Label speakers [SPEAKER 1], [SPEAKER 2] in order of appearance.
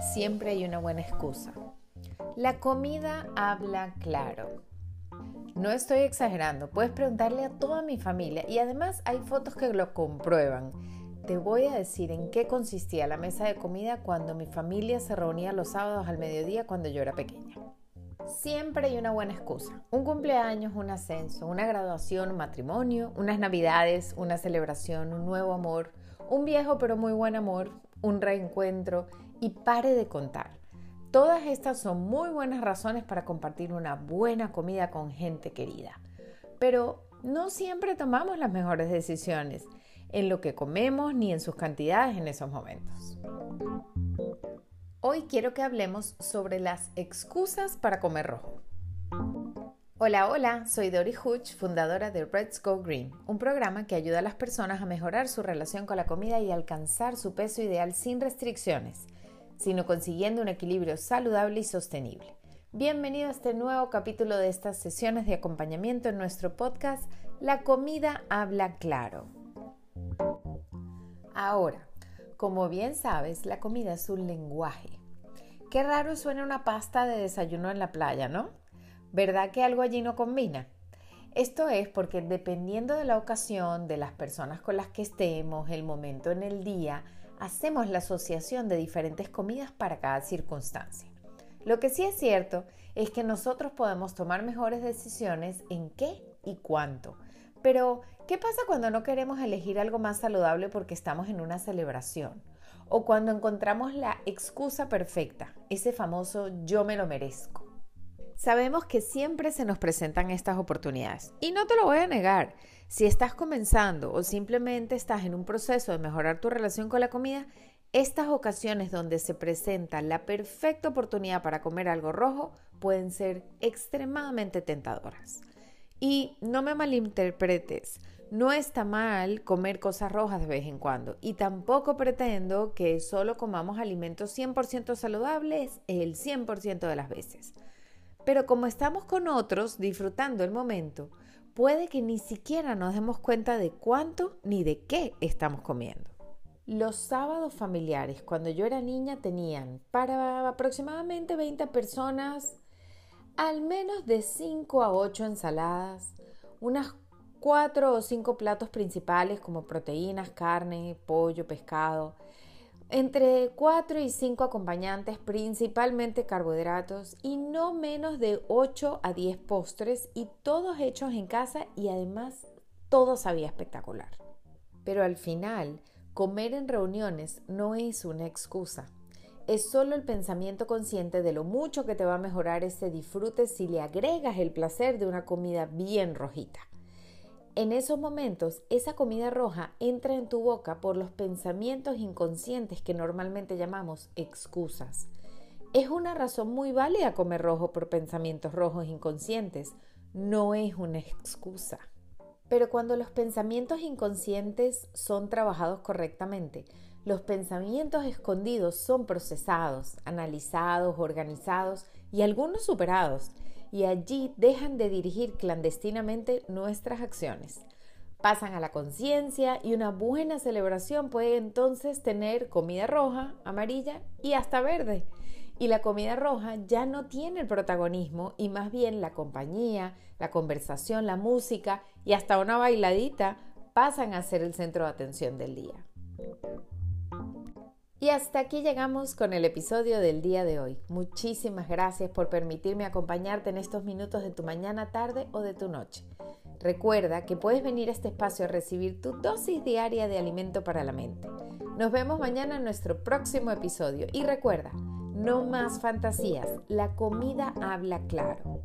[SPEAKER 1] siempre hay una buena excusa. La comida habla claro. No estoy exagerando, puedes preguntarle a toda mi familia y además hay fotos que lo comprueban. Te voy a decir en qué consistía la mesa de comida cuando mi familia se reunía los sábados al mediodía cuando yo era pequeña. Siempre hay una buena excusa. Un cumpleaños, un ascenso, una graduación, un matrimonio, unas navidades, una celebración, un nuevo amor, un viejo pero muy buen amor, un reencuentro y pare de contar. Todas estas son muy buenas razones para compartir una buena comida con gente querida. Pero no siempre tomamos las mejores decisiones en lo que comemos ni en sus cantidades en esos momentos. Hoy quiero que hablemos sobre las excusas para comer rojo. Hola, hola, soy Dori Hutch, fundadora de Reds Go Green, un programa que ayuda a las personas a mejorar su relación con la comida y alcanzar su peso ideal sin restricciones, sino consiguiendo un equilibrio saludable y sostenible. Bienvenido a este nuevo capítulo de estas sesiones de acompañamiento en nuestro podcast La comida habla claro. Ahora, como bien sabes, la comida es un lenguaje. Qué raro suena una pasta de desayuno en la playa, ¿no? ¿Verdad que algo allí no combina? Esto es porque dependiendo de la ocasión, de las personas con las que estemos, el momento en el día, hacemos la asociación de diferentes comidas para cada circunstancia. Lo que sí es cierto es que nosotros podemos tomar mejores decisiones en qué y cuánto. Pero, ¿qué pasa cuando no queremos elegir algo más saludable porque estamos en una celebración? O cuando encontramos la excusa perfecta, ese famoso yo me lo merezco. Sabemos que siempre se nos presentan estas oportunidades y no te lo voy a negar. Si estás comenzando o simplemente estás en un proceso de mejorar tu relación con la comida, estas ocasiones donde se presenta la perfecta oportunidad para comer algo rojo pueden ser extremadamente tentadoras. Y no me malinterpretes, no está mal comer cosas rojas de vez en cuando y tampoco pretendo que solo comamos alimentos 100% saludables el 100% de las veces. Pero como estamos con otros disfrutando el momento, puede que ni siquiera nos demos cuenta de cuánto ni de qué estamos comiendo. Los sábados familiares, cuando yo era niña, tenían para aproximadamente 20 personas al menos de 5 a 8 ensaladas, unas 4 o 5 platos principales como proteínas, carne, pollo, pescado, entre 4 y 5 acompañantes, principalmente carbohidratos, y no menos de 8 a 10 postres, y todos hechos en casa y además todo sabía espectacular. Pero al final, comer en reuniones no es una excusa. Es solo el pensamiento consciente de lo mucho que te va a mejorar ese disfrute si le agregas el placer de una comida bien rojita. En esos momentos, esa comida roja entra en tu boca por los pensamientos inconscientes que normalmente llamamos excusas. Es una razón muy válida comer rojo por pensamientos rojos inconscientes, no es una excusa. Pero cuando los pensamientos inconscientes son trabajados correctamente, los pensamientos escondidos son procesados, analizados, organizados y algunos superados y allí dejan de dirigir clandestinamente nuestras acciones. Pasan a la conciencia y una buena celebración puede entonces tener comida roja, amarilla y hasta verde. Y la comida roja ya no tiene el protagonismo y más bien la compañía, la conversación, la música y hasta una bailadita pasan a ser el centro de atención del día. Y hasta aquí llegamos con el episodio del día de hoy. Muchísimas gracias por permitirme acompañarte en estos minutos de tu mañana, tarde o de tu noche. Recuerda que puedes venir a este espacio a recibir tu dosis diaria de alimento para la mente. Nos vemos mañana en nuestro próximo episodio y recuerda, no más fantasías, la comida habla claro.